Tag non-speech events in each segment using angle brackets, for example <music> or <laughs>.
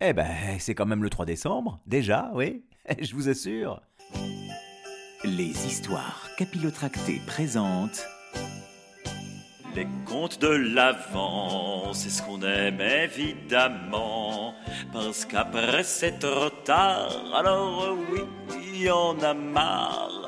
Eh ben, c'est quand même le 3 décembre, déjà, oui, <laughs> je vous assure. Les histoires capillotractées présentent Les contes de l'Avent, c'est ce qu'on aime évidemment. Parce qu'après c'est trop tard, alors oui, il y en a marre.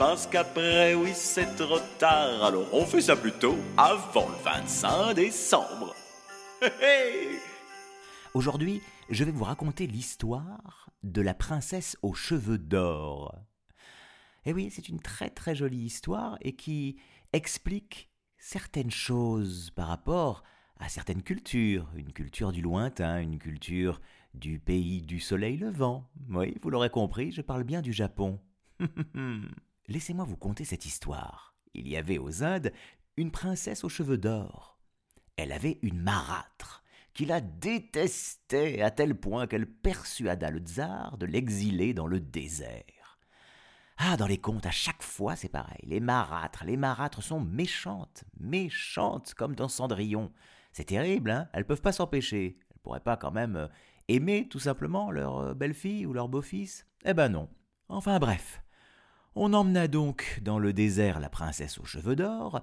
Parce qu'après, oui, c'est trop tard. Alors on fait ça plutôt avant le 25 décembre. Aujourd'hui, je vais vous raconter l'histoire de la princesse aux cheveux d'or. Et oui, c'est une très très jolie histoire et qui explique certaines choses par rapport à certaines cultures, une culture du lointain, une culture du pays du soleil levant. Oui, vous l'aurez compris, je parle bien du Japon. <laughs> Laissez-moi vous conter cette histoire. Il y avait aux Indes une princesse aux cheveux d'or. Elle avait une marâtre qui la détestait à tel point qu'elle persuada le tsar de l'exiler dans le désert. Ah, dans les contes, à chaque fois, c'est pareil. Les marâtres, les marâtres sont méchantes, méchantes, comme dans Cendrillon. C'est terrible, hein? Elles peuvent pas s'empêcher. Elles pourraient pas quand même euh, aimer, tout simplement, leur euh, belle-fille ou leur beau-fils? Eh ben non. Enfin bref. On emmena donc dans le désert la princesse aux cheveux d'or,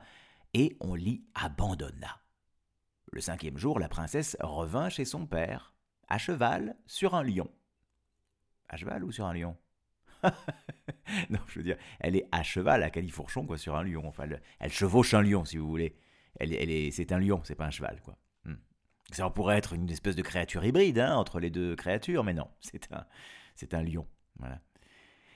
et on l'y abandonna. Le cinquième jour, la princesse revint chez son père, à cheval sur un lion. À cheval ou sur un lion? <laughs> Non, je veux dire, elle est à cheval à califourchon, quoi, sur un lion. Enfin, elle, chevauche un lion, si vous voulez. Elle, est, c'est un lion, c'est pas un cheval, quoi. Hmm. Ça pourrait être une espèce de créature hybride hein, entre les deux créatures, mais non, c'est un, c'est un lion.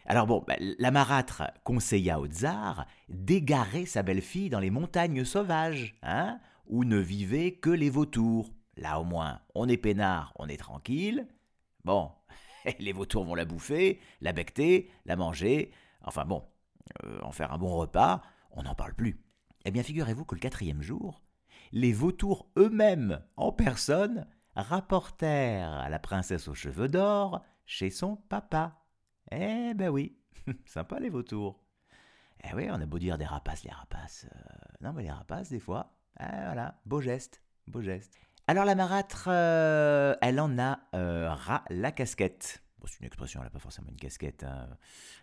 Alors bon, bah, la marâtre conseilla au tsar d'égarer sa belle-fille dans les montagnes sauvages, hein, où ne vivaient que les vautours. Là au moins, on est peinard, on est tranquille. Bon, <laughs> les vautours vont la bouffer, la becter, la manger, enfin bon, euh, en faire un bon repas, on n'en parle plus. Eh bien, figurez-vous que le quatrième jour, les vautours eux-mêmes, en personne, rapportèrent à la princesse aux cheveux d'or chez son papa. Eh ben oui, <laughs> sympa les vautours. Eh oui, on a beau dire des rapaces, les rapaces. euh, non, mais les rapaces, des fois. Ah, voilà, beau geste, beau geste. Alors la marâtre, euh, elle en a euh, ras la casquette. Bon, c'est une expression, elle n'a pas forcément une casquette. hein.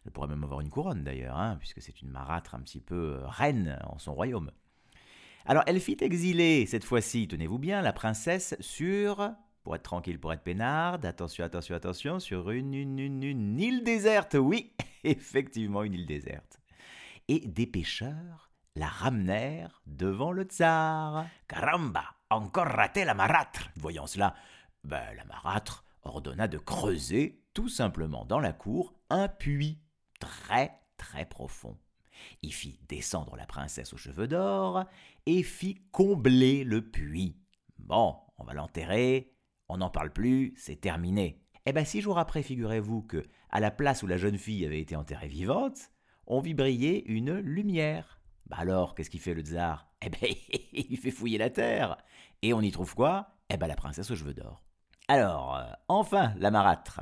Elle pourrait même avoir une couronne d'ailleurs, hein, puisque c'est une marâtre un petit peu euh, reine en son royaume. Alors elle fit exiler, cette fois-ci, tenez-vous bien, la princesse sur, pour être tranquille, pour être peinarde, attention, attention, attention, sur une, île déserte, oui, <laughs> effectivement une île déserte. Et des pêcheurs la ramenèrent devant le tsar. Caramba, encore raté la marâtre. Voyant cela, ben, la marâtre ordonna de creuser tout simplement dans la cour un puits très très profond. Il fit descendre la princesse aux cheveux d'or et fit combler le puits. Bon, on va l'enterrer, on n'en parle plus, c'est terminé. Eh bien, six jours après, figurez-vous que, à la place où la jeune fille avait été enterrée vivante, on vit briller une lumière. Bah alors, qu'est-ce qu'il fait le tsar? Eh ben, <laughs> il fait fouiller la terre. Et on y trouve quoi? Eh ben, la princesse aux cheveux d'or. Alors, euh, enfin, la marâtre.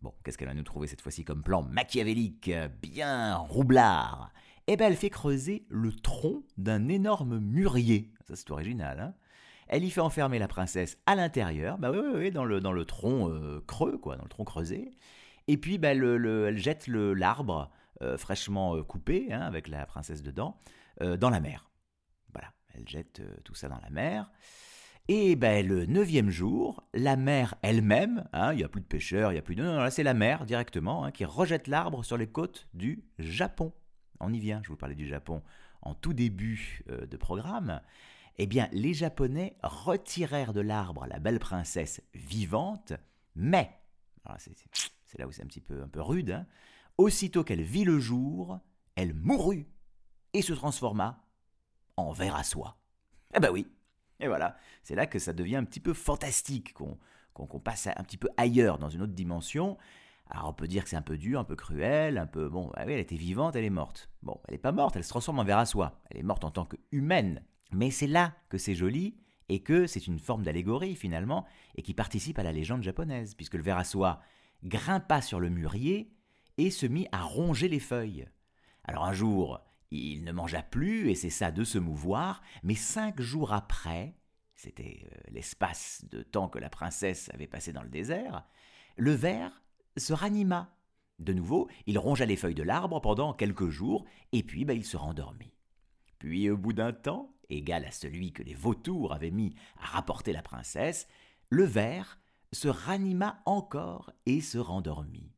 Bon, qu'est-ce qu'elle va nous trouver cette fois-ci comme plan machiavélique, bien roublard? Eh ben, elle fait creuser le tronc d'un énorme mûrier. Ça, c'est original, hein? Elle y fait enfermer la princesse à l'intérieur, bah dans le, tronc euh, creux, quoi, dans le tronc creusé. Et puis, bah, le- le- elle jette l'arbre euh, fraîchement euh, coupé, hein, avec la princesse dedans, dans la mer. Voilà, elle jette tout ça dans la mer. Et ben, le neuvième jour, la mer elle-même, hein, il n'y a plus de pêcheurs, il n'y a plus de... Non, non, là c'est la mer directement hein, qui rejette l'arbre sur les côtes du Japon. On y vient, je vous parlais du Japon en tout début de programme. Eh bien, les Japonais retirèrent de l'arbre la belle princesse vivante, mais, c'est là où c'est un petit peu, un peu rude, hein, aussitôt qu'elle vit le jour, elle mourut et se transforma en verre à soie. Eh ben oui, et voilà, c'est là que ça devient un petit peu fantastique, qu'on passe un petit peu ailleurs, dans une autre dimension. Alors on peut dire que c'est un peu dur, un peu cruel, un peu... Bon, ah oui, elle était vivante, elle est morte. Bon, elle n'est pas morte, elle se transforme en ver à soie. Elle est morte en tant qu'humaine. Mais c'est là que c'est joli et que c'est une forme d'allégorie finalement et qui participe à la légende japonaise, puisque le ver à soie grimpa sur le mûrier et se mit à ronger les feuilles. Alors un jour, il ne mangea plus et cessa de se mouvoir, mais cinq jours après, c'était euh, l'espace de temps que la princesse avait passé dans le désert, le ver se ranima. De nouveau, il rongea les feuilles de l'arbre pendant quelques jours, et puis bah, il se rendormit. Puis au bout d'un temps, égal à celui que les vautours avaient mis à rapporter la princesse, le ver se ranima encore et se rendormit.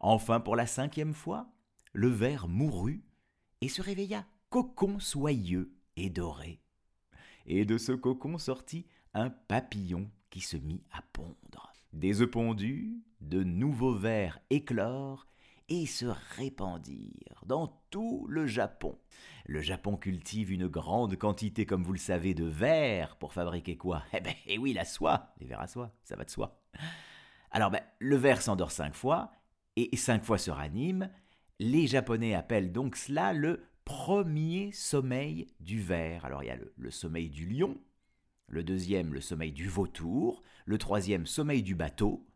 Enfin, pour la cinquième fois, le ver mourut et se réveilla cocon soyeux et doré. Et de ce cocon sortit un papillon qui se mit à pondre. Des œufs pondus, de nouveaux vers éclorent et se répandirent dans tout le Japon. Le Japon cultive une grande quantité, comme vous le savez, de vers pour fabriquer quoi? Eh ben, eh oui, la soie, les vers à soie, ça va de soi. Alors, ben, le ver s'endort cinq fois et cinq fois se ranime. Les Japonais appellent donc cela le premier sommeil du ver. Alors, il y a le sommeil du lion, le deuxième, le sommeil du vautour, le troisième, sommeil du bateau,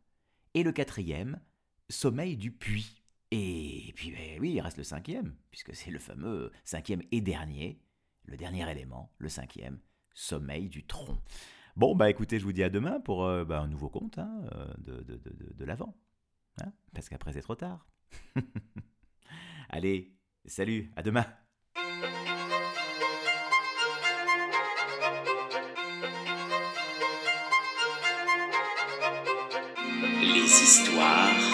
et le quatrième, sommeil du puits. Et puis, ben oui, il reste le cinquième, puisque c'est le fameux cinquième et dernier, le dernier élément, le cinquième, sommeil du tronc. Bon, bah écoutez, je vous dis à demain pour euh, bah, un nouveau conte hein, euh, de, de, de, de l'avant. Hein, parce qu'après, c'est trop tard. <laughs> Allez, salut, à demain. Les histoires